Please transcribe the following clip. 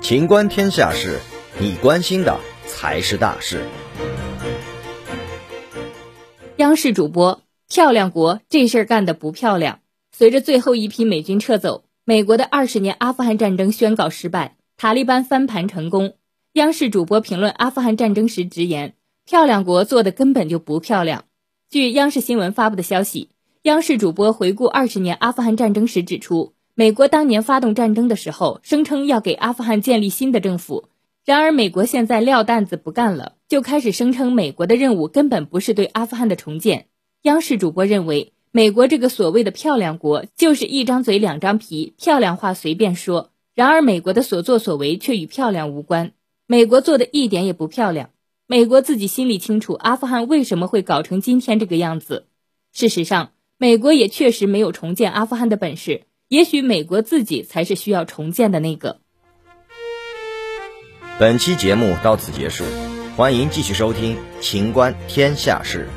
情观天下事，你关心的才是大事。央视主播漂亮国这事儿干得不漂亮。随着最后一批美军撤走，美国的二十年阿富汗战争宣告失败，塔利班翻盘成功。央视主播评论阿富汗战争时直言：“漂亮国做的根本就不漂亮。”据央视新闻发布的消息，央视主播回顾二十年阿富汗战争时指出，美国当年发动战争的时候，声称要给阿富汗建立新的政府。然而，美国现在撂担子不干了，就开始声称美国的任务根本不是对阿富汗的重建。央视主播认为，美国这个所谓的漂亮国就是一张嘴两张皮，漂亮话随便说。然而，美国的所作所为却与漂亮无关，美国做的一点也不漂亮。美国自己心里清楚，阿富汗为什么会搞成今天这个样子。事实上，美国也确实没有重建阿富汗的本事，也许美国自己才是需要重建的那个。本期节目到此结束，欢迎继续收听《秦观天下事》。